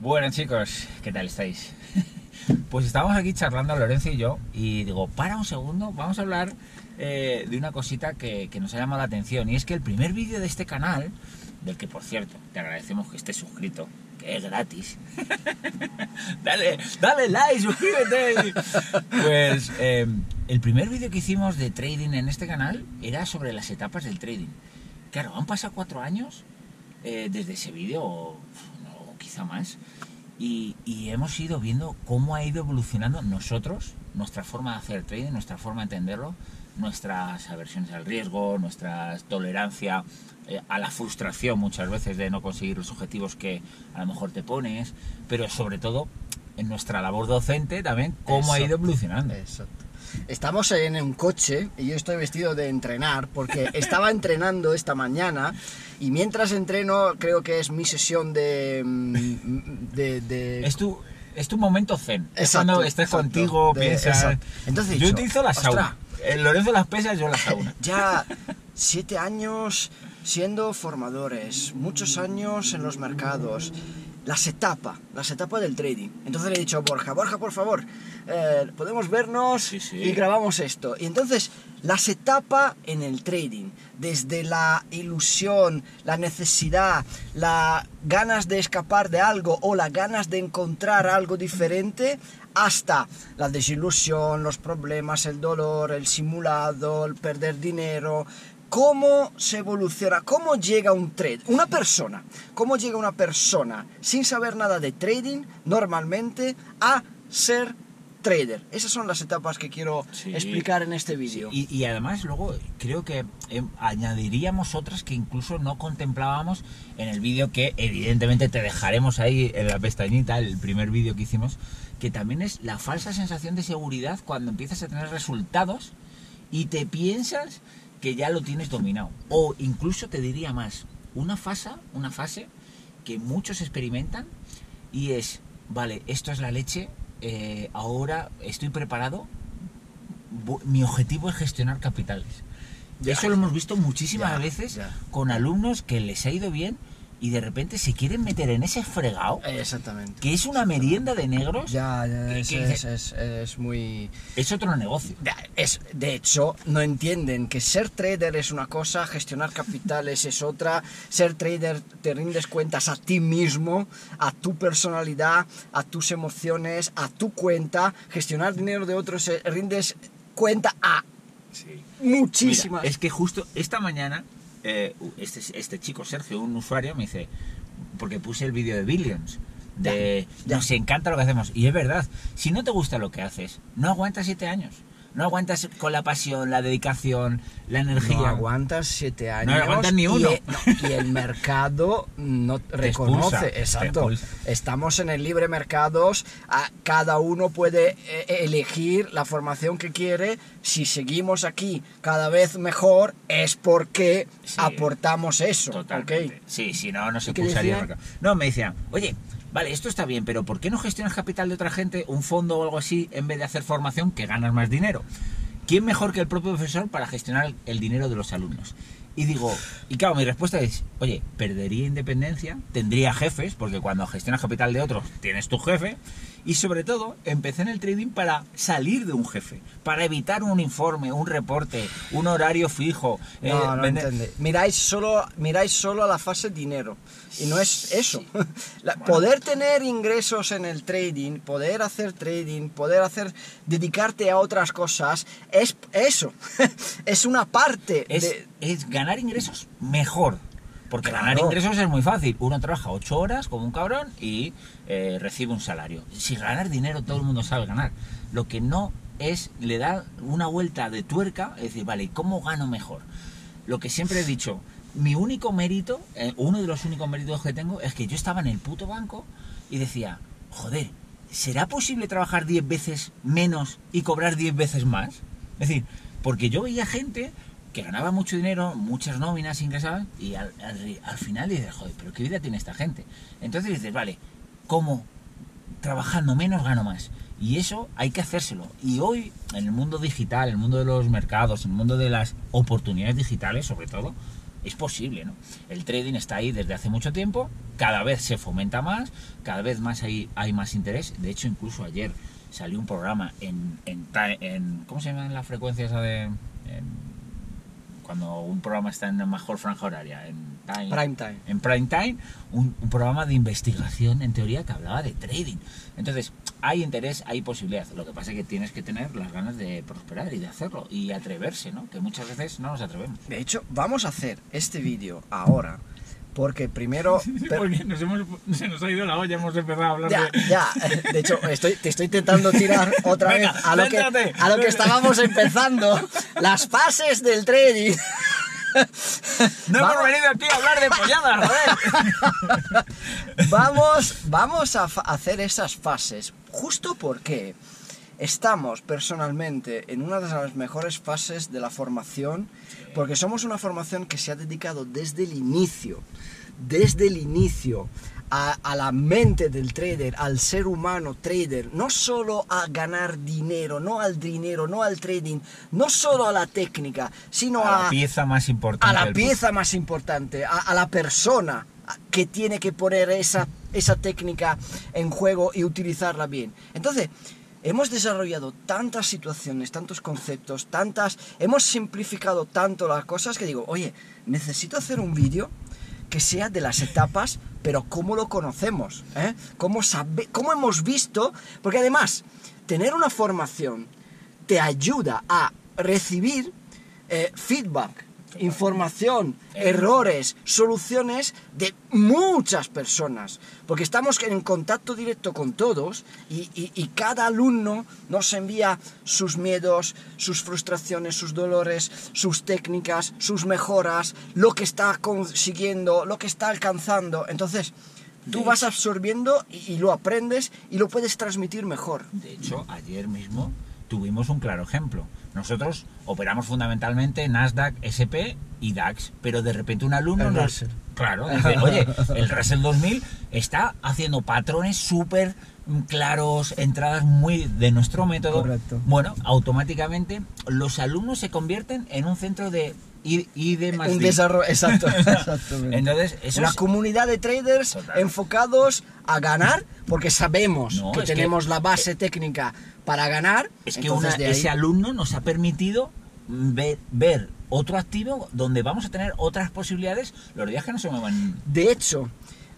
Bueno chicos, ¿qué tal estáis? Pues estamos aquí charlando Lorenzo y yo y digo, para un segundo, vamos a hablar eh, de una cosita que, nos ha llamado la atención y es que el primer vídeo de este canal, del que por cierto te agradecemos que estés suscrito, que es gratis, dale, dale like, suscríbete. Pues eh, el primer vídeo que hicimos de trading en este canal era sobre las etapas del trading. Claro, han pasado cuatro años eh, desde ese vídeo, quizá más, y, y hemos ido viendo cómo ha ido evolucionando nosotros, nuestra forma de hacer trading, nuestra forma de entenderlo, nuestras aversiones al riesgo, nuestra tolerancia eh, a la frustración muchas veces de no conseguir los objetivos que a lo mejor te pones, pero sobre todo en nuestra labor docente también cómo ha ido evolucionando. Exacto. Estamos en un coche y yo estoy vestido de entrenar porque estaba entrenando esta mañana y mientras entreno creo que es mi sesión de... mm, de, de- Es tu, es tu momento zen. es Exacto, cuando estés exacto, contigo, de- piensas. exacto. Entonces yo dicho, utilizo la sauna. El Lorenzo las pesas, yo la sauna. Ya siete años siendo formadores, muchos años en los mercados, las etapas, las etapas del trading. Entonces le he dicho a Borja, Borja, por favor, eh, podemos vernos Sí, sí. y grabamos esto. Y entonces, las etapas en el trading, desde la ilusión, la necesidad, las ganas de escapar de algo o las ganas de encontrar algo diferente, hasta la desilusión, los problemas, el dolor, el simulado, el perder dinero. ¿Cómo se evoluciona? ¿Cómo llega un trade? Una persona. ¿Cómo llega una persona sin saber nada de trading normalmente a ser trader? Esas son las etapas que quiero Sí. explicar en este vídeo. Y, y además luego creo que eh, añadiríamos otras que incluso no contemplábamos en el vídeo que evidentemente te dejaremos ahí en la pestañita, el primer vídeo que hicimos, que también es la falsa sensación de seguridad cuando empiezas a tener resultados y te piensas que ya lo tienes dominado. O incluso te diría más, una fase, una fase que muchos experimentan y es, vale, esto es la leche, eh, ahora estoy preparado, mi objetivo es gestionar capitales. Ya. Eso lo hemos visto muchísimas Ya, veces ya. con alumnos que les ha ido bien y de repente se quieren meter en ese fregado, Exactamente. que es una merienda de negros, Ya, ya, es, que- es- es- es muy... es otro negocio. Es, de hecho, no entienden que ser trader es una cosa, gestionar capitales es otra, ser trader te rindes cuentas a ti mismo, a tu personalidad, a tus emociones, a tu cuenta, gestionar dinero de otros eh, rindes cuenta a muchísimas. Mira, es que justo esta mañana, eh, este, este chico Sergio, un usuario, me dice, porque puse el vídeo de Billions, de Ya, ya. nos encanta lo que hacemos. Y es verdad, si no te gusta lo que haces, no aguantas siete años. No aguantas con la pasión, la dedicación, la energía. No aguantas siete años. aguantas ni uno. Y, no, y el mercado no reconoce. expulsa, exacto. Estamos en el libre mercados. cada uno puede eh, elegir la formación que quiere. Si seguimos aquí cada vez mejor, es porque Sí. aportamos eso. Totalmente. ¿ok? Sí, si no, no se ¿Y qué pulsaría el decía? mercado. No, me decían, oye, vale, esto está bien, pero ¿por qué no gestionas capital de otra gente, un fondo o algo así, en vez de hacer formación que ganas más dinero? ¿Quién mejor que el propio profesor para gestionar el dinero de los alumnos? Y digo, y claro, mi respuesta es, oye, perdería independencia, tendría jefes, porque cuando gestionas capital de otros tienes tu jefe, y sobre todo empecé en el trading para salir de un jefe, para evitar un informe, un reporte, un horario fijo. eh, No, no vender-. Miráis solo, miráis solo a la fase dinero. Y no es eso. La- Poder tener ingresos en el trading, poder hacer trading, poder hacer, dedicarte a otras cosas, es eso. es una parte es, de... es ganar ingresos mejor. Porque Claro. ganar ingresos es muy fácil. Uno trabaja ocho horas como un cabrón y eh, recibe un salario. Si ganar dinero todo el mundo sabe ganar. Lo que no es, le da una vuelta de tuerca, es decir, vale, ¿y cómo gano mejor? Lo que siempre he dicho, mi único mérito, eh, uno de los únicos méritos que tengo, es que yo estaba en el puto banco y decía, joder, ¿será posible trabajar 10 veces menos y cobrar 10 veces más? Es decir, porque yo veía gente que ganaba mucho dinero, muchas nóminas ingresaban, y al, al- al final dices, joder, pero qué vida tiene esta gente. Entonces dices, vale, ¿cómo trabajando menos gano más? Y eso hay que hacérselo. Y hoy, en el mundo digital, en el mundo de los mercados, en el mundo de las oportunidades digitales, sobre todo, es posible, ¿no? El trading está ahí desde hace mucho tiempo, cada vez se fomenta más, cada vez más hay, hay más interés. De hecho, incluso ayer salió un programa en, en, en- ¿cómo se llama la frecuencia esa de en- cuando un programa está en la mejor franja horaria? En time, Prime time. en prime time un, un programa de investigación en teoría que hablaba de trading. Entonces, hay interés, hay posibilidad. Lo que pasa es que tienes que tener las ganas de prosperar y de hacerlo y atreverse, ¿no? Que muchas veces no nos atrevemos. De hecho, vamos a hacer este vídeo ahora, porque primero... Porque nos hemos, se nos ha ido la olla, hemos empezado a hablar Ya, de... ya. De hecho, estoy, te estoy intentando tirar otra Venga, vez a lo, que, a lo que estábamos empezando. Las fases del trading. No Vamos- hemos venido aquí a hablar de polladas, joder. Vamos, vamos a hacer esas fases, justo porque estamos personalmente en una de las mejores fases de la formación, porque somos una formación que se ha dedicado desde el inicio, desde el inicio, a, a la mente del trader, al ser humano trader, no solo a ganar dinero, no al dinero, no al trading, no solo a la técnica, sino A a, la pieza más importante. a la pieza más importante, a, a la persona que tiene que poner esa, esa técnica en juego y utilizarla bien. Entonces, hemos desarrollado tantas situaciones, tantos conceptos, tantas... Hemos simplificado tanto las cosas que digo, oye, necesito hacer un vídeo que sea de las etapas, pero cómo lo conocemos, ¿eh? ¿Cómo, sabe, cómo hemos visto, porque además, tener una formación te ayuda a recibir eh, feedback, información, errores, soluciones de muchas personas, porque estamos en contacto directo con todos y, y- y cada alumno nos envía sus miedos, sus frustraciones, sus dolores, sus técnicas, sus mejoras, lo que está consiguiendo, lo que está alcanzando. Entonces, tú De vas absorbiendo y, y lo aprendes y lo puedes transmitir mejor. De hecho, ayer mismo tuvimos un claro ejemplo. Nosotros operamos fundamentalmente Nasdaq, SP y DAX, pero de repente un alumno El nos... Claro, dice, oye, el Russell 2000 está haciendo patrones súper claros, entradas muy de nuestro método. Correcto. Bueno, automáticamente los alumnos se convierten en un centro de I- ID más Un desarrollo, exacto, exactamente. Entonces, eso una es- comunidad de traders Total. enfocados a ganar, porque sabemos No, que tenemos la base técnica para ganar. Es que una- ahí- ese alumno nos ha permitido ver, ver otro activo donde vamos a tener otras posibilidades los días que no se muevan. De hecho,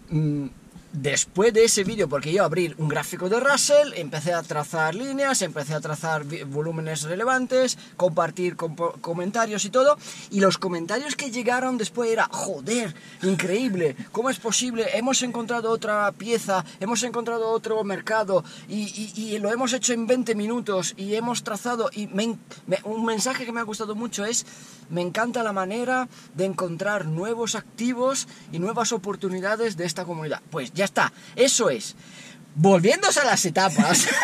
mm, después de ese vídeo, porque yo abrí un gráfico de Russell, empecé a trazar líneas, empecé a trazar volúmenes relevantes, compartir comentarios y todo, y los comentarios que llegaron después era, joder, increíble, ¿cómo es posible? Hemos encontrado otra pieza, hemos encontrado otro mercado, y, lo hemos hecho en 20 minutos, y hemos trazado, y me un mensaje que me ha gustado mucho es, me encanta la manera de encontrar nuevos activos y nuevas oportunidades de esta comunidad. Pues está, eso es. Volviéndose a las etapas.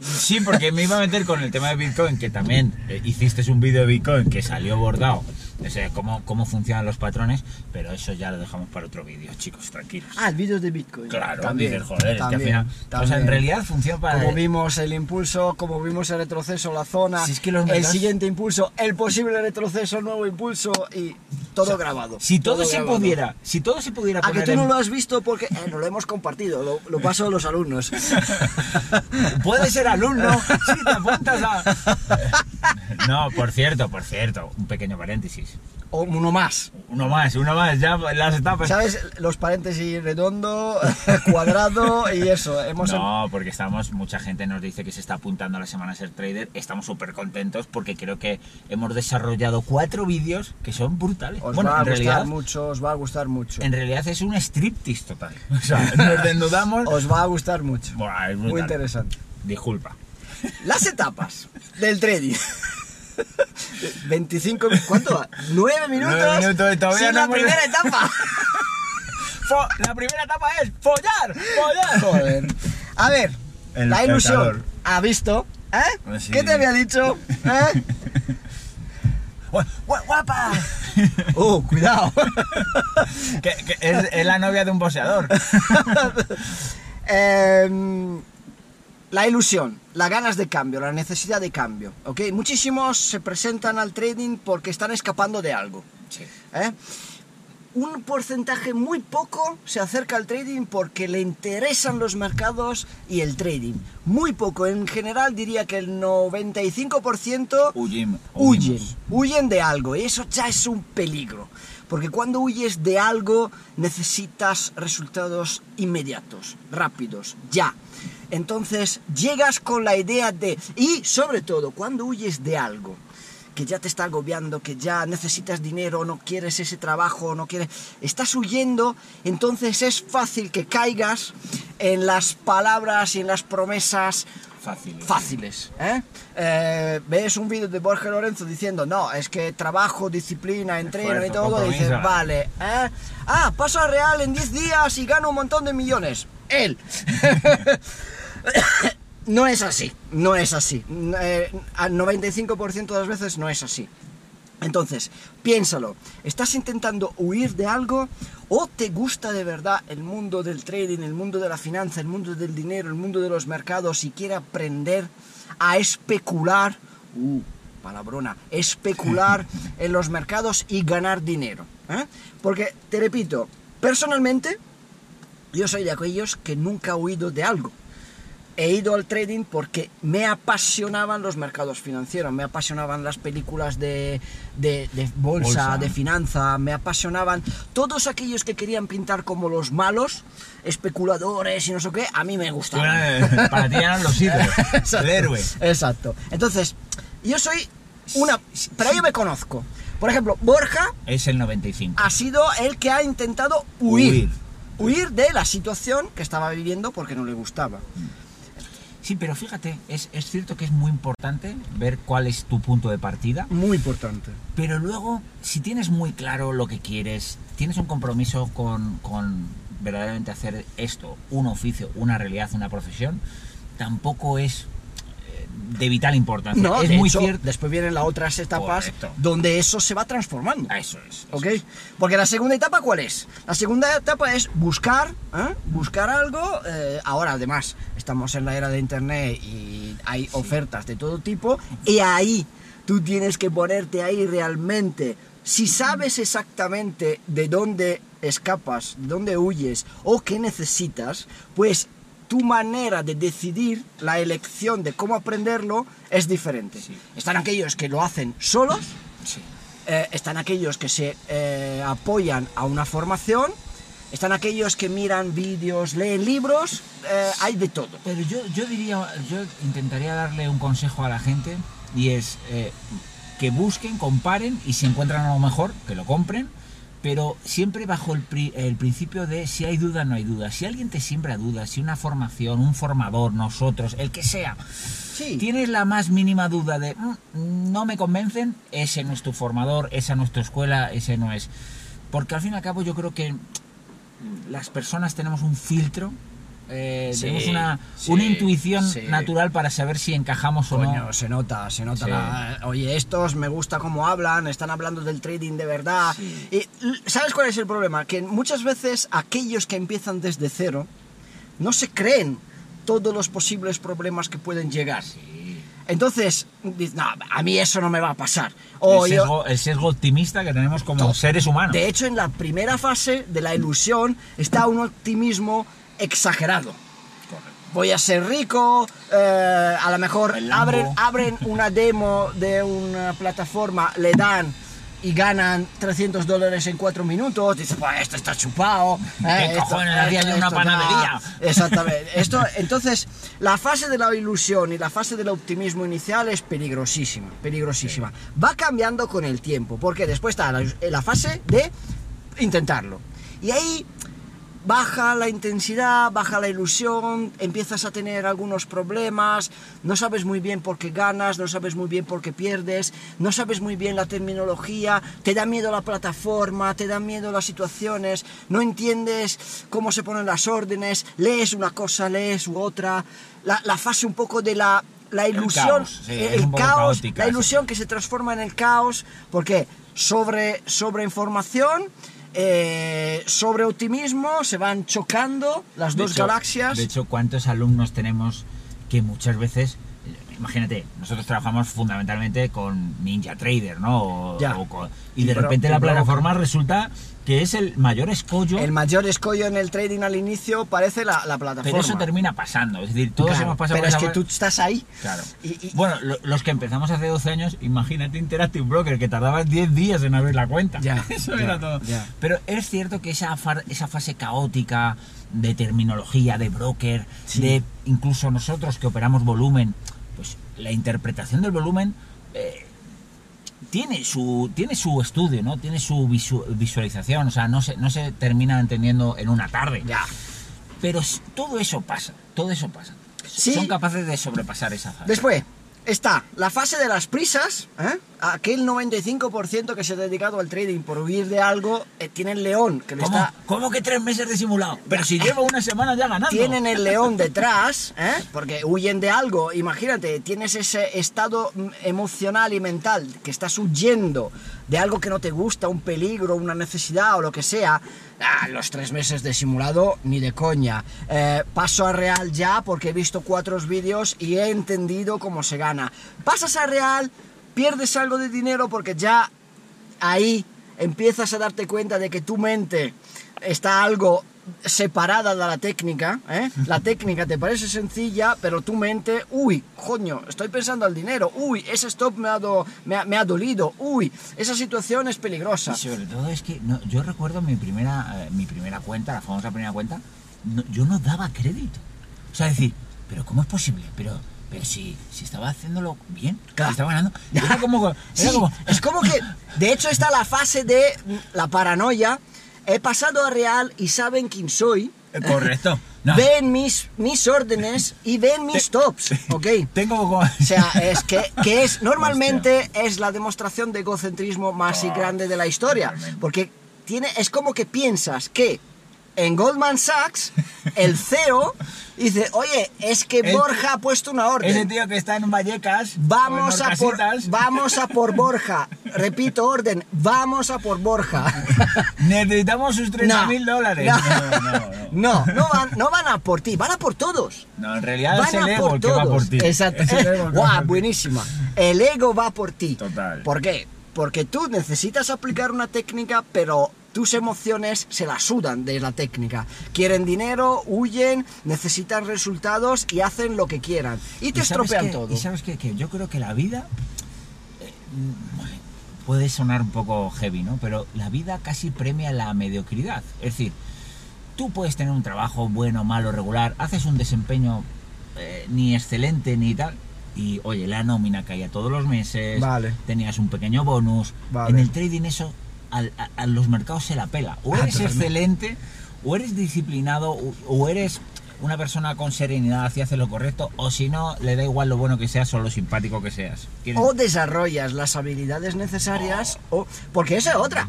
Sí, porque me iba a meter con el tema de Bitcoin, que también eh, hiciste un vídeo de Bitcoin que salió bordado, o sea, cómo, cómo funcionan los patrones, pero eso ya lo dejamos para otro vídeo, chicos, tranquilos. ah, el vídeo de Bitcoin. claro, también, dices, joder, es que al también, final, o sea, también. en realidad funciona para... Como vimos el impulso, como vimos el retroceso, la zona, Si es que los el siguiente impulso, el posible retroceso, el nuevo impulso y todo grabado. Si todo, se grabado. pudiera, si todo se pudiera A que poner tú no lo has visto porque eh, no lo hemos compartido, lo, lo paso a los alumnos. Puedes ser alumno si te apuntas a... No, por cierto, por cierto, un pequeño paréntesis. O uno más. Uno más, uno más, ya las etapas... ¿Sabes? Los paréntesis redondo, cuadrado y eso. Hemos No, porque estamos, mucha gente nos dice que se está apuntando a la semana Ser Trader. Estamos súper contentos porque creo que hemos desarrollado cuatro vídeos que son brutales. Os bueno, va a en gustar realidad, mucho, os va a gustar mucho. en realidad es un striptease total. O sea, nos desnudamos. Os va a gustar mucho. Es Muy interesante. Disculpa. Las etapas del trading. 25, ¿cuánto va? 9 minutos. Nueve minutos y todavía sin no la hemos- primera etapa. La primera etapa es follar, follar. Joder. A ver, El la ilusión. ¿Ha visto? ¿Eh? Pues sí. ¿Qué te había dicho? ¿Eh? Gua- gua- ¡Guapa! Uh, cuidado. que, que es, es la novia de un boxeador. Em, la ilusión, las ganas de cambio, la necesidad de cambio, ¿ok? Muchísimos se presentan al trading porque están escapando de algo. Sí. ¿eh? Un porcentaje muy poco se acerca al trading porque le interesan los mercados y el trading. Muy poco. En general diría que el 95% Huyen, huyen, huyen de algo y eso ya es un peligro. Porque cuando huyes de algo necesitas resultados inmediatos, rápidos, ya. Entonces llegas con la idea de... Y sobre todo, cuando huyes de algo que ya te está agobiando, que ya necesitas dinero, no quieres ese trabajo, no quieres... Estás huyendo, entonces es fácil que caigas en las palabras y en las promesas Fácil. fáciles. ¿eh? Eh, ves un vídeo de Borja Lorenzo diciendo, no, es que trabajo, disciplina, entreno y Esfuerzo, todo, dices, vale, ¿eh? ah, paso a Real en 10 días y gano un montón de millones. Él. no es así, no es así. Eh, al 95% de las veces no es así. Entonces, piénsalo, ¿estás intentando huir de algo o te gusta de verdad el mundo del trading, el mundo de la finanza, el mundo del dinero, el mundo de los mercados y quiere aprender a especular, uh, palabrona, especular en los mercados y ganar dinero? ¿eh? Porque, te repito, personalmente, yo soy de aquellos que nunca he huido de algo he ido al trading porque me apasionaban los mercados financieros, me apasionaban las películas de, de- de bolsa, Bolsa. de finanza, me apasionaban todos aquellos que querían pintar como los malos, especuladores y no sé qué, a mí me gustaban. Eh, Para ti eran los ídolos. El héroe. Exacto. Entonces, yo soy una... Pero yo me conozco. Por ejemplo, Borja Es el 95. ha sido el que ha intentado huir. Huir. Huir de la situación que estaba viviendo porque no le gustaba. Sí, pero fíjate, es, es cierto que es muy importante ver cuál es tu punto de partida, Muy importante. pero luego, si tienes muy claro lo que quieres, tienes un compromiso con, con verdaderamente hacer esto, un oficio, una realidad, una profesión, tampoco es de vital importancia. No, es de muy hecho, cierto. después vienen las otras etapas Correcto. donde eso se va transformando. Eso es. eso ¿Ok? es. Porque la segunda etapa, ¿cuál es? La segunda etapa es buscar, ¿eh? buscar algo. eh, ahora, además, estamos en la era de internet y hay ofertas de todo tipo. Y ahí tú tienes que ponerte ahí realmente. Si sabes exactamente de dónde escapas, de dónde huyes o qué necesitas, pues tu manera de decidir la elección de cómo aprenderlo es diferente. Sí. Están aquellos que lo hacen solos, Sí. eh, están aquellos que se eh, apoyan a una formación, están aquellos que miran vídeos, leen libros, eh, hay de todo. Pero yo, yo diría, yo intentaría darle un consejo a la gente y es que busquen, comparen y si encuentran algo mejor, que lo compren, pero siempre bajo el, pri- el principio de si hay duda, no hay duda. Si alguien te siembra dudas, si una formación, un formador, nosotros, el que sea, Sí, tienes la más mínima duda de "Mm, no me convencen, ese no es tu formador, esa no es tu escuela, ese no es. Porque al fin y al cabo yo creo que las personas tenemos un filtro, eh, Sí, tenemos una, sí, una intuición sí. natural para saber si encajamos o Coño, no. se nota, se nota. Sí. la- oye, estos me gusta cómo hablan, están hablando del trading de verdad. Sí. Y, ¿Sabes cuál es el problema? Que muchas veces aquellos que empiezan desde cero no se creen todos los posibles problemas que pueden llegar. Sí. Entonces, no, a mí eso no me va a pasar. O el, yo- sesgo, el sesgo optimista que tenemos como seres humanos. De hecho, en la primera fase de la ilusión está un optimismo exagerado. Voy a ser rico, eh, a lo mejor abren, abren una demo de una plataforma, le dan y ganan 300 dólares en 4 minutos, dices, pues esto está chupado. eh, ¿Qué cojones en una no". panadería? Exactamente. Esto, entonces, la fase de la ilusión y la fase del optimismo inicial es peligrosísima, peligrosísima. Va cambiando con el tiempo, porque después está la, la fase de intentarlo. Y ahí baja la intensidad, baja la ilusión, empiezas a tener algunos problemas, no sabes muy bien por qué ganas, no sabes muy bien por qué pierdes, no sabes muy bien la terminología, te da miedo la plataforma, te dan miedo las situaciones, no entiendes cómo se ponen las órdenes, lees una cosa, lees u otra, la, la fase un poco de la... La ilusión, caos, sí, el caos, caótica, la sí. ilusión que se transforma en el caos, porque sobre, sobre información, eh, sobre optimismo, se van chocando las De dos hecho- galaxias. De hecho, ¿cuántos alumnos tenemos que muchas veces, imagínate, nosotros trabajamos fundamentalmente con Ninja Trader, ¿no? O- Ya. o con- y de repente la plataforma resulta que es el mayor escollo, El mayor escollo en el trading al inicio parece la, la plataforma. pero eso termina pasando. Es decir, todos Claro, hemos pasado pero es que tú estás ahí. Claro. Y- y- bueno, lo- los que empezamos hace 12 años, imagínate Interactive Broker, que tardaba 10 días en abrir la cuenta. Ya, Eso ya, era todo. ya. Pero es cierto que esa, far- esa fase caótica de terminología, de broker, Sí. de incluso nosotros que operamos volumen, la interpretación del volumen eh, tiene su tiene su estudio, ¿no? Tiene su visu- visualización, o sea, no se, no se termina entendiendo en una tarde. Ya. Pero todo eso pasa, todo eso pasa. Sí. Son capaces de sobrepasar esa fase. Después está la fase de las prisas. ¿eh? Aquel 95% que se ha dedicado al trading por huir de algo, eh, tiene el león que le ¿Cómo, está ¿Cómo que tres meses de simulado? Pero si llevo una semana ya ganando. tienen el león detrás, ¿eh? porque huyen de algo. Imagínate, tienes ese estado mm, emocional y mental que estás huyendo de algo que no te gusta, un peligro, una necesidad o lo que sea. Ah, los tres meses de simulado, ni de coña. Eh, paso a real ya porque he visto cuatro vídeos y he entendido cómo se gana. Pasas a real, pierdes algo de dinero porque ya ahí empiezas a darte cuenta de que tu mente está algo separada de la técnica, ¿eh? La técnica te parece sencilla, pero tu mente, uy, coño, estoy pensando al dinero, uy, ese stop me ha, do- me ha, me ha dolido, uy, esa situación es peligrosa. Y sobre todo es que no, yo recuerdo mi primera, eh, mi primera cuenta, la famosa primera cuenta, no- yo no daba crédito. O sea, decir, pero ¿cómo es posible? Pero, pero si, si estaba haciéndolo bien, Claro. estaba ganando. Era como, era Sí, como, es como que, de hecho, está la fase de la paranoia. He pasado a real y saben quién soy. Eh, Correcto. No. Ven mis, mis órdenes y ven mis tops, ¿ok? Tengo. O sea, es que, que es normalmente es la demostración de egocentrismo más y Oh, grande de la historia. Porque tiene, es como que piensas que en Goldman Sachs el CEO dice, oye, es que El- Borja ha puesto una orden. Ese tío que está en Vallecas, Vamos en a, por, vamos a por Borja. Repito, orden. Vamos a por Borja. necesitamos sus 30 mil dólares. No, No, no, no. no, no van, no van a por ti, van a por todos. No, en realidad Van es el a ego por el que va todos. por ti. Exacto. Guau, ti. buenísima. El ego va por ti. Total. ¿Por qué? Porque tú necesitas aplicar una técnica, pero tus emociones se la sudan de la técnica. Quieren dinero, huyen, necesitan resultados y hacen lo que quieran. Y te ¿Y estropean todo. Y sabes qué? que yo creo que la vida eh, puede sonar un poco heavy, ¿no? Pero la vida casi premia la mediocridad. Es decir, tú puedes tener un trabajo bueno, malo, regular, haces un desempeño eh, ni excelente ni tal. Y oye, la nómina caía todos los meses, Vale. tenías un pequeño bonus. Vale. En el trading eso al- a, a los mercados se la pela. O Ah, eres excelente, o eres disciplinado, o, o eres una persona con serenidad y hace lo correcto, o si no, le da igual lo bueno que seas o lo simpático que seas. ¿Quieres- o desarrollas las habilidades necesarias o porque esa es otra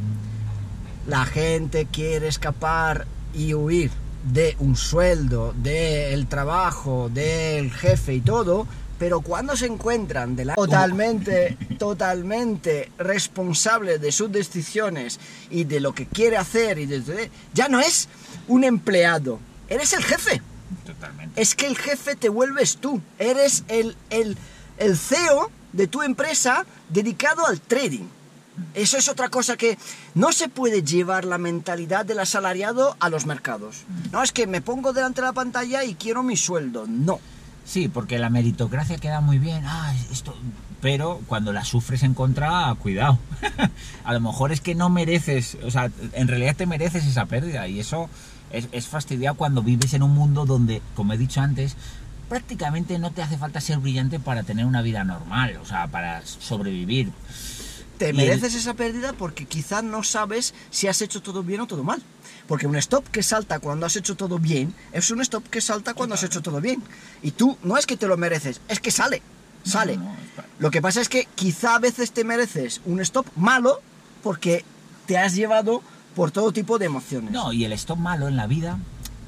la gente quiere escapar y huir de un sueldo del trabajo del jefe y todo pero cuando se encuentran de la totalmente totalmente responsable de sus decisiones y de lo que quiere hacer y de- de- ya no es un empleado eres el jefe Totalmente. es que el jefe te vuelves tú. Eres el, el, el CEO de tu empresa dedicado al trading. Eso es otra cosa que no se puede llevar la mentalidad del asalariado a los mercados. No, es que me pongo delante de la pantalla y quiero mi sueldo. No. Sí, porque la meritocracia queda muy bien, ah, esto, pero cuando la sufres en contra, cuidado. a lo mejor es que no mereces, o sea, en realidad te mereces esa pérdida y eso es, es fastidiado cuando vives en un mundo donde, como he dicho antes, prácticamente no te hace falta ser brillante para tener una vida normal, o sea, para sobrevivir. Te mereces esa pérdida porque quizás no sabes si has hecho todo bien o todo mal. Porque un stop que salta cuando has hecho todo bien es un stop que salta cuando has hecho todo bien. Y tú no es que te lo mereces, es que sale. Sale. No, no, Lo que pasa es que quizá a veces te mereces un stop malo porque te has llevado por todo tipo de emociones. No, y el stop malo en la vida,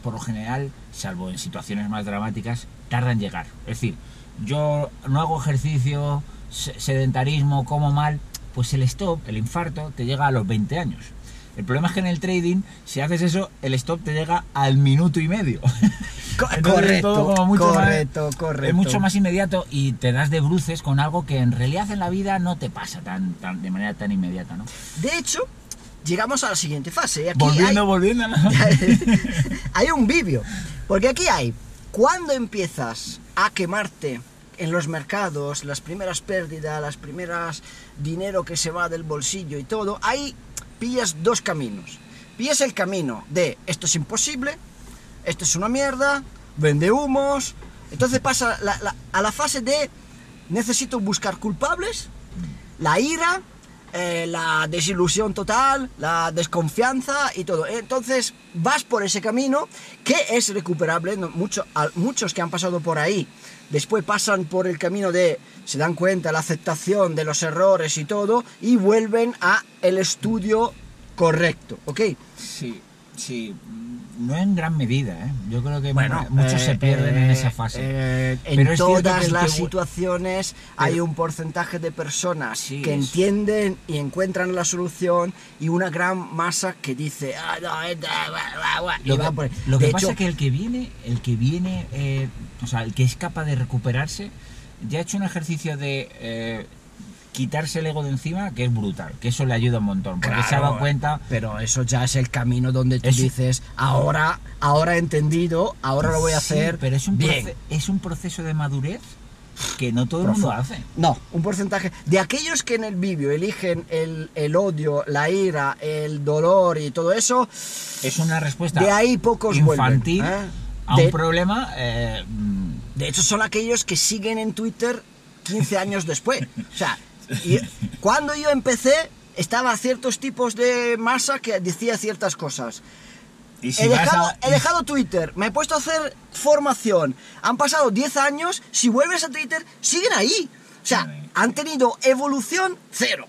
por lo general, salvo en situaciones más dramáticas, tarda en llegar. Es decir, yo no hago ejercicio, se- sedentarismo, como mal, pues el stop, el infarto, te llega a los 20 años. El problema es que en el trading, si haces eso, el stop te llega al minuto y medio. Entonces es correcto, todo como mucho más- correcto, correcto. Es mucho más inmediato y te das de bruces con algo que en realidad en la vida no te pasa tan, tan de manera tan inmediata, ¿no? De hecho, llegamos a la siguiente fase. Aquí volviendo, hay- volviendo, ¿no? hay un vídeo. Porque aquí hay, cuando empiezas a quemarte en los mercados, las primeras pérdidas, las primeras dinero que se va del bolsillo y todo, ahí pillas dos caminos. Pillas el camino de esto es imposible, esto es una mierda, vende humos. Entonces pasa a la fase de necesito buscar culpables, la ira, eh, la desilusión total, la desconfianza y todo. Entonces vas por ese camino que es recuperable. Mucho- a- muchos que han pasado por ahí después pasan por el camino de se dan cuenta la aceptación de los errores y todo y vuelven a el estudio correcto, ¿ok? Sí, sí. No en gran medida, ¿eh? Yo creo que Bueno, muchos eh, se pierden en eh, esa fase. eh, Pero en todas las que situaciones hay un porcentaje de personas Sí, que es- entienden y encuentran la solución y una gran masa que dice, ah, eh, da, guau, guau, guau", y Lo que, por lo que pasa es que el que viene, el que viene, eh, o sea, el que es capaz de recuperarse, ya ha hecho un ejercicio de eh, quitarse el ego de encima que es brutal, que eso le ayuda un montón, porque se ha Claro, dado cuenta Pero eso ya es el camino donde tú Es- dices, ahora, ahora he entendido, ahora lo voy a Sí, hacer pero es un, bien. proce- es un proceso de madurez que no todo el mundo hace. No, un porcentaje de aquellos que en el vídeo eligen el, el odio, la ira, el dolor y todo eso, Es una respuesta de ahí pocos infantil vuelven. ¿eh? A De- un problema eh, De hecho, son aquellos que siguen en Twitter 15 años después. O sea, y cuando yo empecé, estaba ciertos tipos de masa que decía ciertas cosas. y si He dejado, a- he dejado Twitter, me he puesto a hacer formación. Han pasado 10 años, si vuelves a Twitter, siguen ahí. O sea, han tenido evolución cero.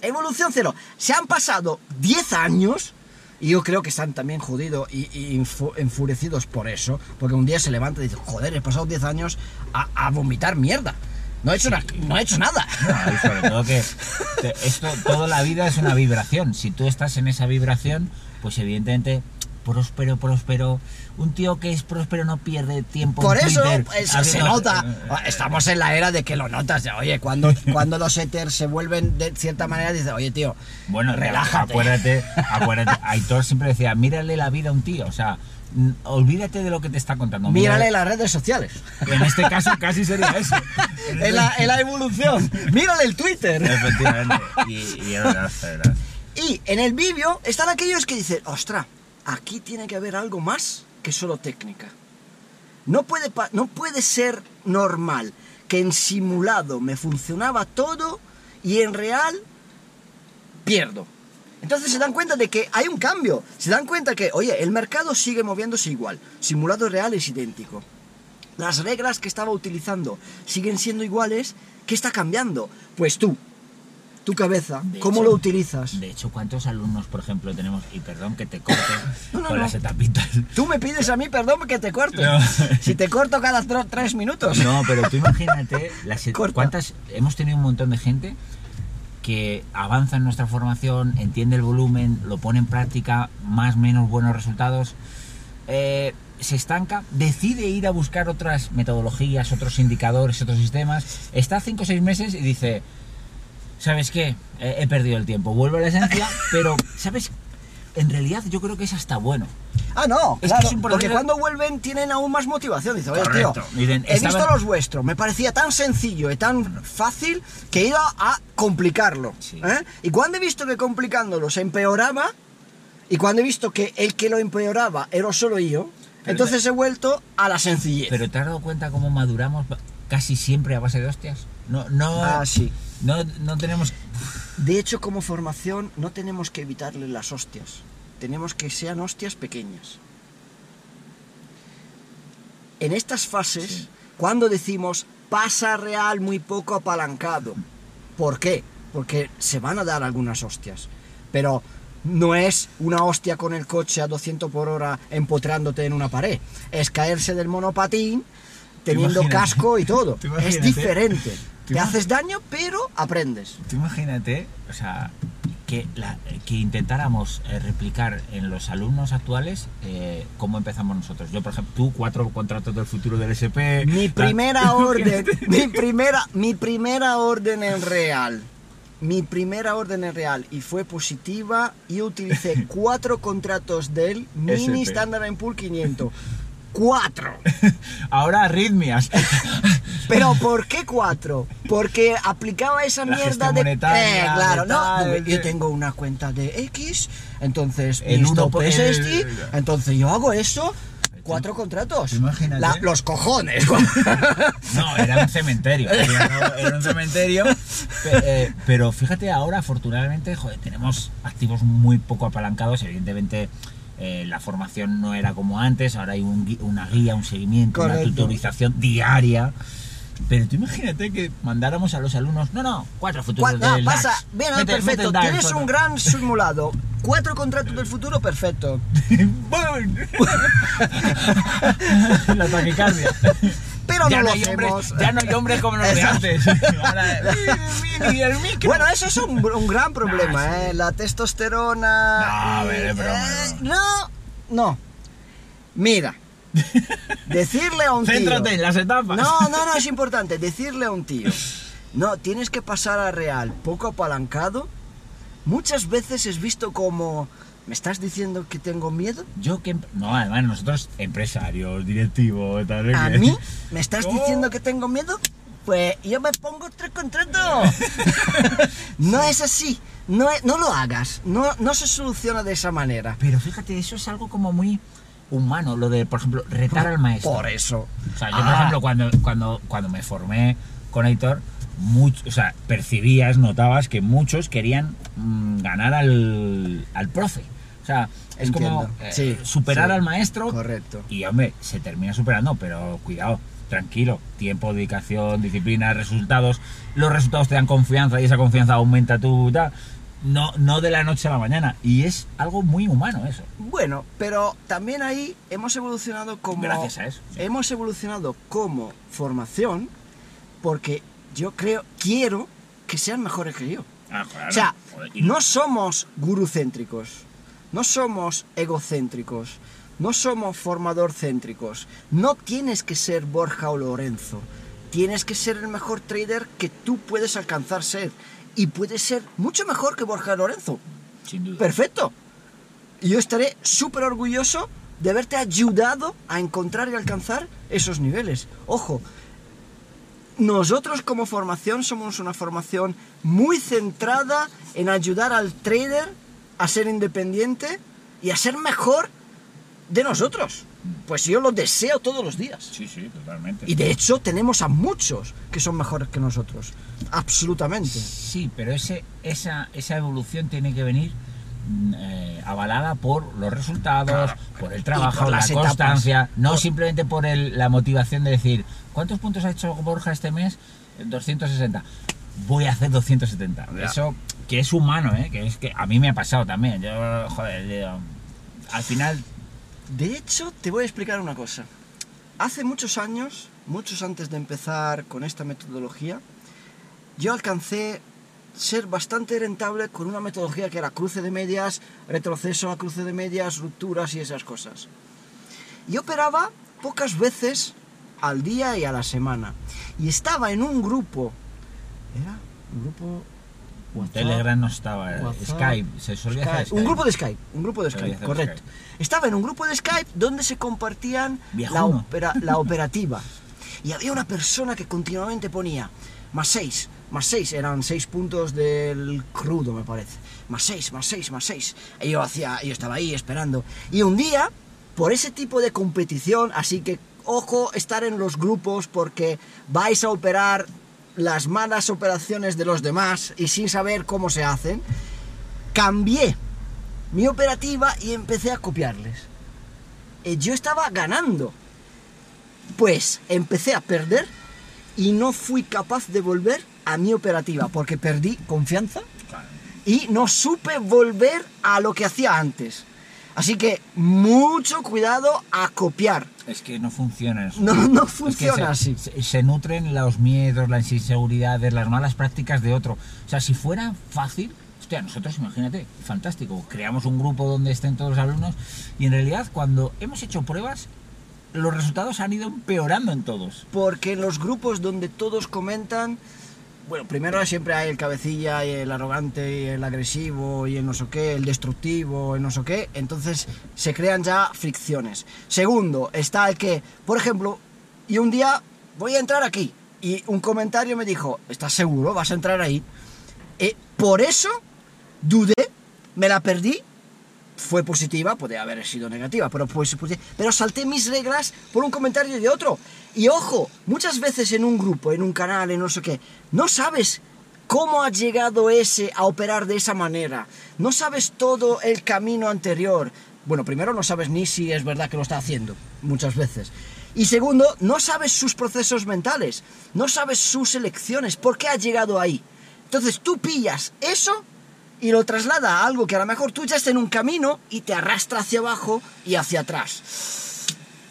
Evolución cero. Se han pasado 10 años y yo creo que están también jodidos y, enfurecidos por eso. Porque un día se levanta y dice, joder, he pasado 10 años a, a vomitar mierda. No he hecho, na- no he hecho nada. No, y sobre todo que esto, toda la vida es una vibración. Si tú estás en esa vibración, pues evidentemente próspero, próspero. Un tío que es próspero no pierde tiempo. Por en eso Twitter pues, se nota. Estamos en la era de que lo notas. ya, Oye, cuando, cuando los haters se vuelven de cierta manera, dice, oye, tío, Bueno, relájate. Acuérdate, acuérdate. Aitor siempre decía, mírale la vida a un tío. O sea, olvídate de lo que te está contando. Mírale mírale- las redes sociales. En este caso casi sería eso. en, la, en la evolución. Mírale el Twitter. Efectivamente. Y, y es verdad. Y en el vídeo están aquellos que dicen, ostra, aquí tiene que haber algo más que solo técnica. No puede, no puede ser normal que en simulado me funcionaba todo y en real pierdo. Entonces se dan cuenta de que hay un cambio. Se dan cuenta que, oye, el mercado sigue moviéndose igual. Simulado real es idéntico. Las reglas que estaba utilizando siguen siendo iguales. ¿Qué está cambiando? Pues tú, tu cabeza, De ¿cómo hecho- lo utilizas? De hecho, ¿cuántos alumnos, por ejemplo, tenemos? Y perdón que te corte No, no, con no. las etapitas. Tú me pides a mí perdón que te corte. Si te corto cada tres minutos. No, pero tú imagínate las Corta. cuántas hemos tenido un montón de gente que avanza en nuestra formación, entiende el volumen, lo pone en práctica, más menos buenos resultados, eh, se estanca, decide ir a buscar otras metodologías, otros indicadores, otros sistemas, está cinco o seis meses y dice, ¿sabes qué? Eh, he perdido el tiempo, vuelvo a la esencia, pero, ¿sabes? En realidad yo creo que es hasta bueno. Ah, no, Es que claro, es un porque cuando vuelven tienen aún más motivación. Dice, oye, tío, Dicen, he visto los vuestros, me parecía tan sencillo y tan fácil que he ido a complicarlo. Sí. ¿eh? Y cuando he visto que complicándolo se empeoraba, y cuando he visto que el que lo empeoraba era solo yo, Pero entonces he vuelto a la sencillez. Pero te has dado cuenta cómo maduramos casi siempre a base de hostias. No, no, Ah, sí. No, no tenemos. De hecho, como formación no tenemos que evitarle las hostias. Tenemos que sean hostias pequeñas. En estas fases, Sí. cuando decimos pasa real muy poco apalancado, ¿por qué? Porque se van a dar algunas hostias. Pero no es una hostia con el coche a 200 por hora empotrándote en una pared. Es caerse del monopatín teniendo casco y todo. Es diferente. Te haces daño, pero aprendes. Tú imagínate, o sea, que, la- que intentáramos eh, replicar en los alumnos actuales eh, cómo empezamos nosotros. Yo, por ejemplo, tú, cuatro contratos del futuro del SP. Mi primera orden, mi primera, mi primera orden en real. Mi primera orden en real y fue positiva. Yo utilicé cuatro contratos del Mini SP. Standard Pool 500. Cuatro. Ahora arritmias. Pero ¿por qué cuatro? Porque aplicaba esa La mierda de. Eh, claro, no. Yo de- tengo una cuenta de X, entonces El mi uno stop por- es el- este, entonces yo hago eso. Cuatro contratos. Imagínate. La- los cojones. No, era un cementerio. Era, era un cementerio. Pe- eh, Pero fíjate, ahora afortunadamente, joder, tenemos activos muy poco apalancados. Evidentemente, eh, la formación no era como antes. Ahora hay un una guía, un seguimiento, una tutorización diaria. Pero tú imagínate que mandáramos a los alumnos, no, no, cuatro futuros Cuatro- del ah, pasa, DAX. bien, ah, Mete- perfecto. DAX, Tienes cuatro. un gran simulado. Cuatro contratos del futuro, perfecto. ¡Bum! La taquicardia. Pero ya no, no, lo hombres, hacemos. ya no hay hombres como los de antes. Bueno, eso es un, un gran problema, Nah, sí. ¿eh? La testosterona. No, a ver, y- es broma, eh, no, no. Mira. Decirle a un tío. Céntrate en las etapas. No, no, no, es importante. Decirle a un tío. No, tienes que pasar a real poco apalancado. Muchas veces es visto como. ¿Me estás diciendo que tengo miedo? Yo que... No, además nosotros, empresarios, directivos, tal... ¿A que- mí? ¿Me estás diciendo que tengo miedo? Pues yo me pongo tres contratos. no es así. No, es- no lo hagas. No, no se soluciona de esa manera. Pero fíjate, eso es algo como muy humano, lo de, por ejemplo, retar al maestro. Por eso. O sea, yo, por Ah. ejemplo, cuando, cuando, cuando me formé con Aitor, much- o sea, percibías, notabas que muchos querían mm, ganar al, al profe. O sea, es como eh, Sí, superar sí. al maestro Correcto. y, hombre, se termina superando, pero cuidado, tranquilo. Tiempo, dedicación, disciplina, resultados. Los resultados te dan confianza y esa confianza aumenta tu... tal. No, no de la noche a la mañana. Y es algo muy humano eso. Bueno, pero también ahí hemos evolucionado como. Gracias a eso, sí. Hemos evolucionado como formación porque yo creo, quiero que sean mejores que yo. Ah, claro. O sea, no somos gurucéntricos, no somos egocéntricos, no somos formador-céntricos. No tienes que ser Borja o Lorenzo. Tienes que ser el mejor trader que tú puedes alcanzar ser. Y puedes ser mucho mejor que Borja Lorenzo. Sin duda. Perfecto. Y yo estaré súper orgulloso de haberte ayudado a encontrar y alcanzar esos niveles. Ojo, nosotros como formación somos una formación muy centrada en ayudar al trader a ser independiente y a ser mejor de nosotros. Pues yo lo deseo todos los días. Sí, sí, totalmente. Y de hecho tenemos a muchos que son mejores que nosotros. Absolutamente. Sí, pero ese, esa, esa evolución tiene que venir eh, avalada por los resultados, Claro. por el trabajo, por la etapas. constancia, no Por- simplemente por el- la motivación de decir, ¿cuántos puntos ha hecho Borja este mes? 260. Voy a hacer 270. Ya. Eso que es humano, ¿eh? que es que a mí me ha pasado también. Yo, joder, al final, De hecho, te voy a explicar una cosa. Hace muchos años, muchos antes de empezar con esta metodología, yo alcancé ser bastante rentable con una metodología que era cruce de medias, retroceso a cruce de medias, rupturas y esas cosas. Y operaba pocas veces al día y a la semana. Y estaba en un grupo. ¿Era? Un grupo. WhatsApp. Telegram no estaba, eh, WhatsApp, Skype, se solía hacer Skype. Un grupo de Skype, un grupo de Skype, correcto. Skype. Estaba en un grupo de Skype donde se compartían la, opera- la operativa. Y había una persona que continuamente ponía más 6, más 6, eran 6 puntos del crudo, me parece. Más 6, más 6, más 6. Y yo, hacía, yo estaba ahí esperando. Y un día, por ese tipo de competición, así que ojo estar en los grupos porque vais a operar las malas operaciones de los demás y sin saber cómo se hacen, cambié mi operativa y empecé a copiarles. Eh, yo estaba ganando. Pues empecé a perder y no fui capaz de volver a mi operativa porque perdí confianza y no supe volver a lo que hacía antes. Así que mucho cuidado a copiar. es que no funciona eso. No, no Es que funciona se, así. Se, nutren los miedos, las inseguridades, las malas prácticas de otro. O sea, si fuera fácil, hostia, nosotros imagínate, fantástico, creamos un grupo donde estén todos los alumnos y en realidad cuando hemos hecho pruebas, los resultados han ido empeorando en todos. Porque en los grupos donde todos comentan, bueno, primero siempre hay el cabecilla y el arrogante y el agresivo y el no sé qué, el destructivo, el no sé qué, entonces se crean ya fricciones. Segundo, está el que, por ejemplo, y un día voy a entrar aquí y un comentario me dijo, ¿estás seguro? ¿Vas a entrar ahí? Eh, por eso dudé, me la perdí fue positiva, puede haber sido negativa, pero pues Pero salté mis reglas por un comentario de otro. Y ojo, muchas veces en un grupo, en un canal, en no sé qué, no sabes cómo ha llegado ese a operar de esa manera. No sabes todo el camino anterior. Bueno, primero no sabes ni si es verdad que lo está haciendo, muchas veces. Y segundo, no sabes sus procesos mentales, no sabes sus elecciones, por qué ha llegado ahí. Entonces tú pillas eso y lo traslada a algo que a lo mejor tú ya estás en un camino y te arrastra hacia abajo y hacia atrás.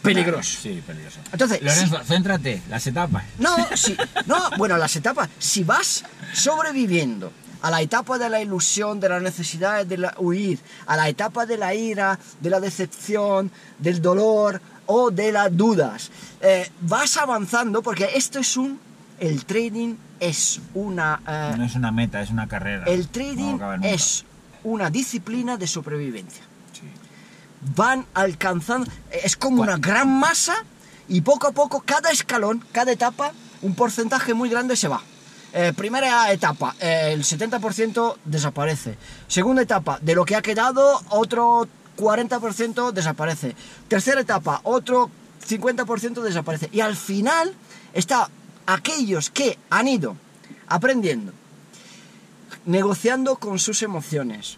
Peligroso. Sí, peligroso. Entonces, Lorenzo, céntrate, las etapas. No, sí, no, bueno, las etapas. Si vas sobreviviendo a la etapa de la ilusión, de la necesidad de huir, a la etapa de la ira, de la decepción, del dolor o de las dudas, eh, vas avanzando porque esto es un el trading es una... Eh, no es una meta, es una carrera. El trading es una disciplina de sobrevivencia. Van alcanzando... Es como una gran masa y poco a poco cada escalón, cada etapa, un porcentaje muy grande se va. Eh, primera etapa, eh, el 70% desaparece. Segunda etapa, de lo que ha quedado, otro 40% desaparece. Tercera etapa, otro 50% desaparece. Y al final está aquellos que han ido aprendiendo, negociando con sus emociones,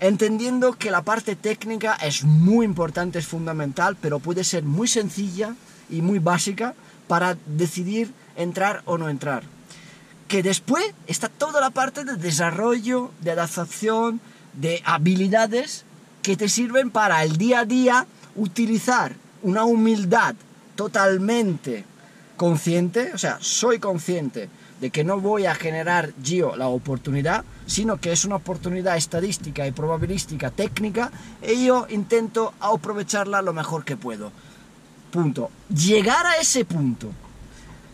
entendiendo que la parte técnica es muy importante, es fundamental, pero puede ser muy sencilla y muy básica para decidir entrar o no entrar. Que después está toda la parte de desarrollo, de adaptación, de habilidades que te sirven para el día a día utilizar una humildad totalmente consciente, o sea, soy consciente de que no voy a generar yo la oportunidad, sino que es una oportunidad estadística y probabilística técnica, y yo intento aprovecharla lo mejor que puedo. Punto. Llegar a ese punto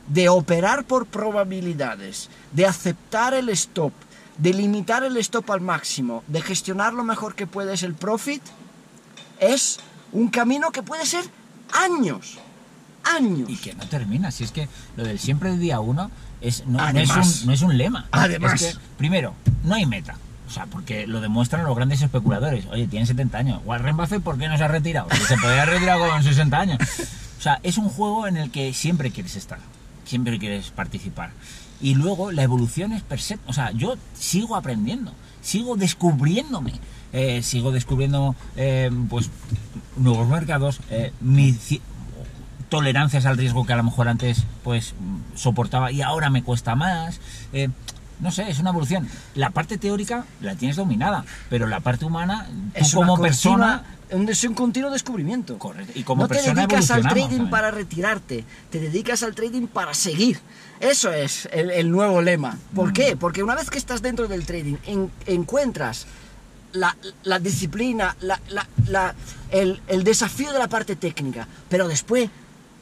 de operar por probabilidades, de aceptar el stop, de limitar el stop al máximo, de gestionar lo mejor que puedes el profit, es un camino que puede ser años años. Y que no termina, si es que lo del siempre el día uno es, no, es, un, lema. Además. primero, no hay meta. O sea, porque lo demuestran los grandes especuladores. Oye, tiene 70 años. Warren Buffett, ¿por qué no se ha retirado? se podría retirar con 60 años. O sea, es un juego en el que siempre quieres estar. Siempre quieres participar. Y luego la evolución es per se. O sea, yo sigo aprendiendo. Sigo descubriéndome. Eh, sigo descubriendo eh, pues nuevos mercados. Eh, mi, tolerancias al riesgo que a lo mejor antes pues soportaba y ahora me cuesta más. Eh, no sé, es una evolución. La parte teórica la tienes dominada, pero la parte humana, tú como persona... Es un continuo descubrimiento. Correcto. Y como no te dedicas al trading para retirarte, te dedicas al trading para seguir. Eso es el, nuevo lema. ¿Por mm. qué? Porque una vez que estás dentro del trading, encuentras la, disciplina, el, el desafío de la parte técnica, pero después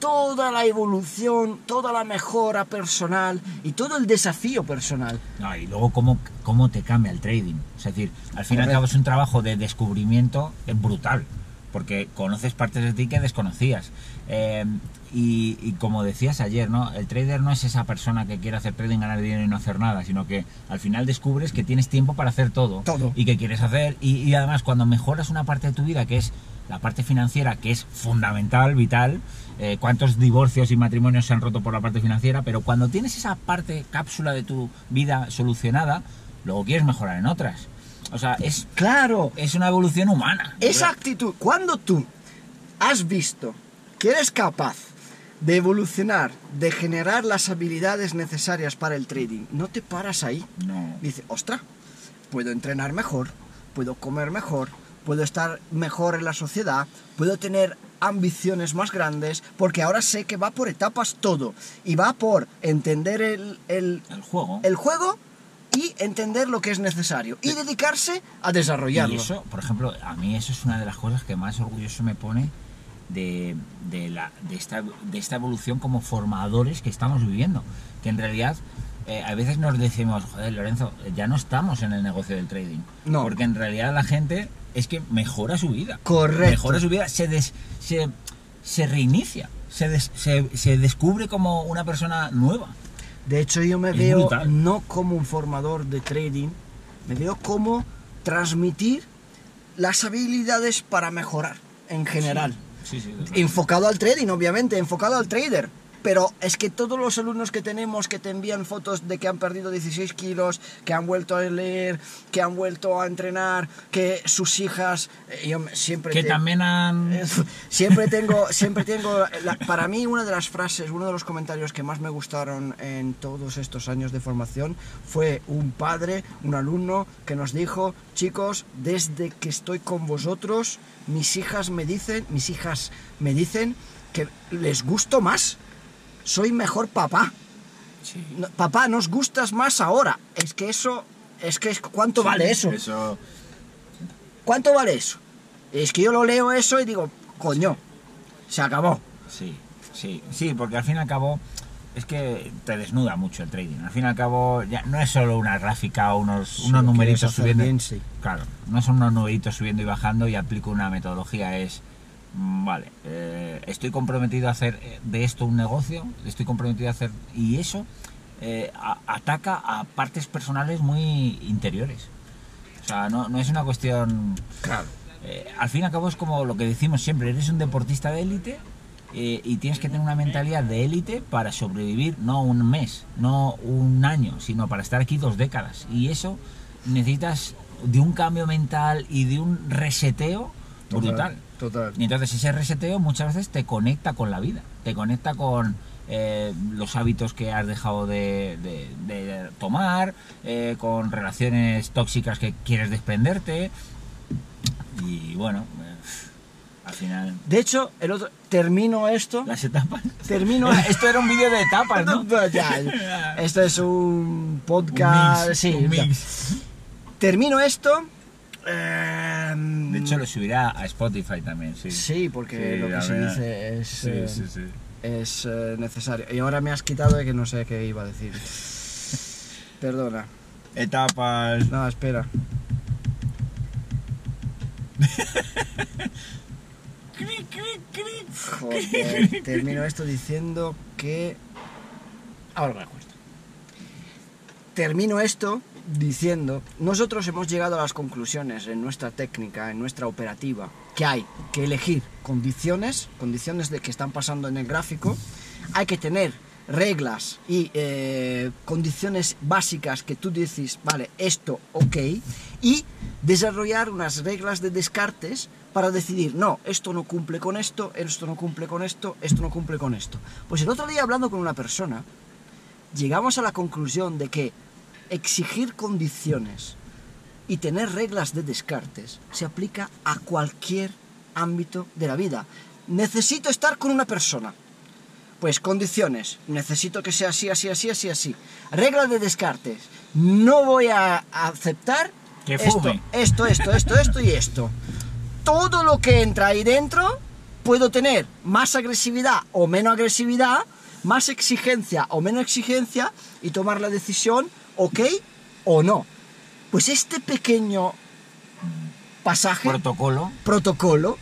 toda la evolución, toda la mejora personal y todo el desafío personal. y luego cómo, cómo te cambia el trading. Es decir, al fin y al cabo es un trabajo de descubrimiento brutal, porque conoces partes de ti que desconocías. Eh, y, como decías ayer, ¿no? El trader no es esa persona que quiere hacer trading, ganar dinero y no hacer nada, sino que al final descubres que tienes tiempo para hacer todo. Todo. Y que quieres hacer. Y, y además, cuando mejoras una parte de tu vida que es la parte financiera, que es fundamental, vital, eh, cuántos divorcios y matrimonios se han roto por la parte financiera, pero cuando tienes esa parte cápsula de tu vida solucionada, luego quieres mejorar en otras. O sea, es. Claro. Es una evolución humana. Esa actitud, cuando tú has visto que eres capaz de evolucionar, de generar las habilidades necesarias para el trading, no te paras ahí. No. Dice, ostra, puedo entrenar mejor, puedo comer mejor, puedo estar mejor en la sociedad, puedo tener ambiciones más grandes, porque ahora sé que va por etapas todo, y va por entender el, el, juego. el juego y entender lo que es necesario y dedicarse a desarrollarlo. Y eso, por ejemplo, a mí eso es una de las cosas que más orgulloso me pone de, de la, de, esta, de esta evolución como formadores que estamos viviendo. Que en realidad eh, a veces nos decimos, joder, Lorenzo, ya no estamos en el negocio del trading. No. Porque en realidad la gente es que mejora su vida. Correcto. Mejora su vida, se, des- se, se reinicia, se, des- se, se descubre como una persona nueva. De hecho, yo me Es veo brutal. no como un formador de trading, me veo como transmitir las habilidades para mejorar en general. Sí, sí, sí, Enfocado al trading, obviamente, enfocado al trader. Pero es que todos los alumnos que tenemos que te envían fotos de que han perdido 16 kilos, que han vuelto a leer, que han vuelto a entrenar, que sus hijas, eh, yo siempre Que te- también han... Siempre tengo, siempre tengo, la- para mí una de las frases, uno de los comentarios que más me gustaron en todos estos años de formación fue un padre, un alumno que nos dijo, chicos, desde que estoy con vosotros, mis hijas me dicen, mis hijas me dicen que les gusto más, soy mejor papá. Sí. No, papá, nos gustas más ahora. Es que eso, es que ¿cuánto vale eso? Eso... ¿Cuánto vale eso? Es que yo lo leo eso y digo, coño, se acabó. Sí, sí, sí, porque al fin y al cabo es que te desnuda mucho el trading. Al fin y al cabo ya no es solo una gráfica o unos, unos numeritos subiendo. bien, sí. Claro, no son unos numeritos subiendo y bajando y aplico una metodología. Es, vale, eh, estoy comprometido a hacer eh, de esto un negocio, estoy comprometido a hacer... Y eso eh, a- ataca a partes personales muy interiores. O sea, no, no es una cuestión... Claro. Eh, al fin y al cabo es como lo que decimos siempre, eres un deportista de élite y tienes que tener una mentalidad de élite para sobrevivir no un mes, no un año, sino para estar aquí dos décadas. Y eso necesitas de un cambio mental y de un reseteo brutal. Total. Y entonces ese reseteo muchas veces te conecta con la vida, te conecta con eh, los hábitos que has dejado de, de- de tomar, eh, con relaciones tóxicas que quieres desprenderte. Y bueno, eh, al final De hecho, el otro termino esto. las etapas. Termino Esto era un vídeo de etapas, ¿no? Ya. Esto es un podcast. Un mix, sí, un ya. mix. Termino esto. Em, De hecho lo subirá a Spotify también, sí. Sí, porque Sí, lo que se verdad. dice es, Sí, eh, sí, sí. es eh, necesario. Y ahora me has quitado de que no sé qué iba a decir. Perdona. Etapas. No, espera. Joder, termino esto diciendo que... Ahora me acuerdo. Termino esto diciendo, nosotros hemos llegado a las conclusiones en nuestra técnica, en nuestra operativa, que hay que elegir condiciones, condiciones de que están pasando en el gráfico, hay que tener reglas y eh, condiciones básicas que tú dices, vale, esto, ok, y desarrollar unas reglas de descartes para decidir, no, esto no cumple con esto, esto no cumple con esto, esto no cumple con esto. Pues el otro día hablando con una persona, llegamos a la conclusión de que exigir condiciones y tener reglas de descartes se aplica a cualquier ámbito de la vida. Necesito estar con una persona. Pues condiciones. Necesito que sea así, así, así, así, así. Reglas de descartes. No voy a aceptar Que esto, esto, esto, esto, esto y esto. Todo lo que entra ahí dentro puedo tener más agresividad o menos agresividad, más exigencia o menos exigencia y tomar la decisión, ok o no. Pues este pequeño pasaje, Protocolo. protocolo,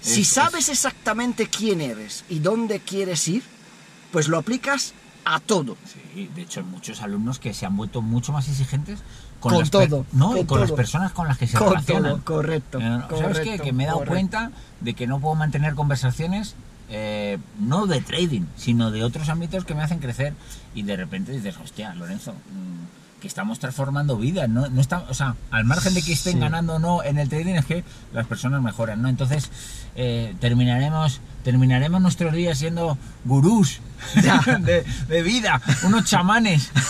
si Es- sabes exactamente quién eres y dónde quieres ir, pues lo aplicas a todo. Sí, de hecho hay muchos alumnos que se han vuelto mucho más exigentes con, Con todo, no, con y con las personas con las que se Con relacionan. todo, correcto, Eh, ¿Sabes qué? correcto, Que me he dado correcto. cuenta de que no puedo mantener conversaciones eh, no de trading, sino de otros ámbitos que me hacen crecer y de repente dices, hostia, Lorenzo, mm, que estamos transformando vidas, ¿no? no está, o sea, al margen de que estén Sí. ganando o no en el trading es que las personas mejoran, ¿no? Entonces eh, terminaremos terminaremos nuestros días siendo gurús de, de vida, unos chamanes.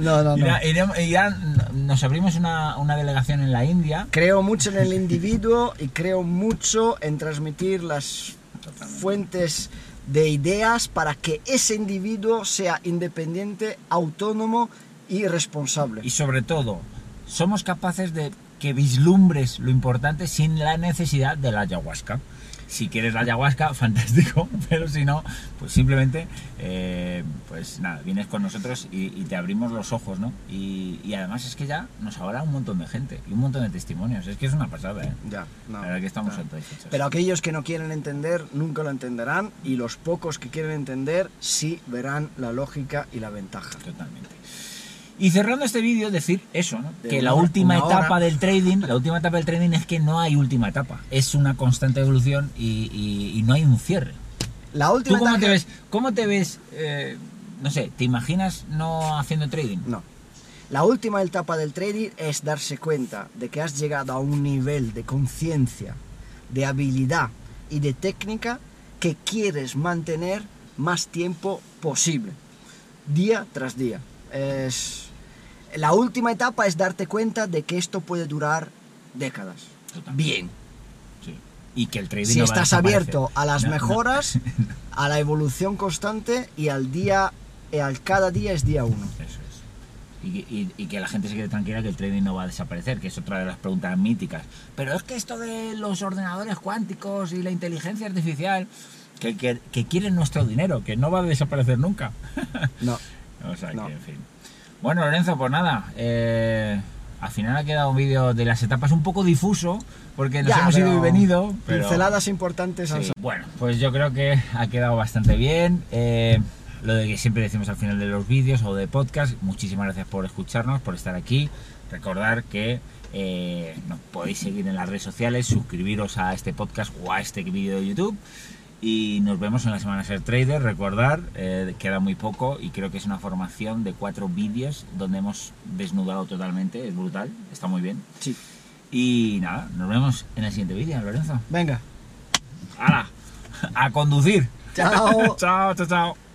No, no, no. Irá- iremos- irán- nos abrimos una, una delegación en la India. Creo mucho en el individuo y creo mucho en transmitir las fuentes de ideas para que ese individuo sea independiente, autónomo y responsable. Y sobre todo, somos capaces de que vislumbres lo importante sin la necesidad de la ayahuasca. Si quieres la ayahuasca, fantástico, pero si no, pues simplemente, eh, pues nada, vienes con nosotros y, y te abrimos los ojos, ¿no? Y, y además es que ya nos habla un montón de gente y un montón de testimonios. Es que es una pasada, ¿eh? Ya, no, la verdad que estamos no. Pero aquellos que no quieren entender nunca lo entenderán y los pocos que quieren entender sí verán la lógica y la ventaja. Totalmente. Y cerrando este vídeo, decir eso, ¿no? Que la hora- última hora. etapa del trading, la última etapa del trading es que no hay última etapa, es una constante evolución y, y- y no hay un cierre. La ¿Tú cómo etapa- te ves? ¿Cómo te ves? eh, no sé, ¿te imaginas no haciendo trading? No. La última etapa del trading es darse cuenta de que has llegado a un nivel de conciencia, de habilidad y de técnica que quieres mantener más tiempo posible, día tras día. Es... La última etapa es darte cuenta de que esto puede durar décadas. Totalmente. Bien. Sí. Y que el trading Si no va a estás abierto a las No, no. mejoras, a la evolución constante y al día, y al cada día es día uno. Eso es. Y, y- y que la gente se quede tranquila que el trading no va a desaparecer, que es otra de las preguntas míticas. Pero es que esto de los ordenadores cuánticos y la inteligencia artificial, que, que- que quieren nuestro dinero, que no va a desaparecer nunca. No. o sea, No. que en fin. Bueno, Lorenzo, pues nada. eh, al final ha quedado un vídeo de las etapas un poco difuso, porque nos Ya, hemos ido y venido. Pero... Pinceladas importantes Sí. Bueno, pues yo creo que ha quedado bastante bien. Eh, lo de que siempre decimos al final de los vídeos o de podcast, muchísimas gracias por escucharnos, por estar aquí. Recordar que eh, nos podéis seguir en las redes sociales, suscribiros a este podcast o a este vídeo de YouTube. Y nos vemos en la semana Ser Trader. Recordar, eh, queda muy poco y creo que es una formación de cuatro vídeos donde hemos desnudado totalmente. Es brutal, está muy bien. Sí. Y nada, nos vemos en el siguiente vídeo, Lorenzo. Venga. ¡Hala! ¡A conducir! Chao. chao, chao, chao.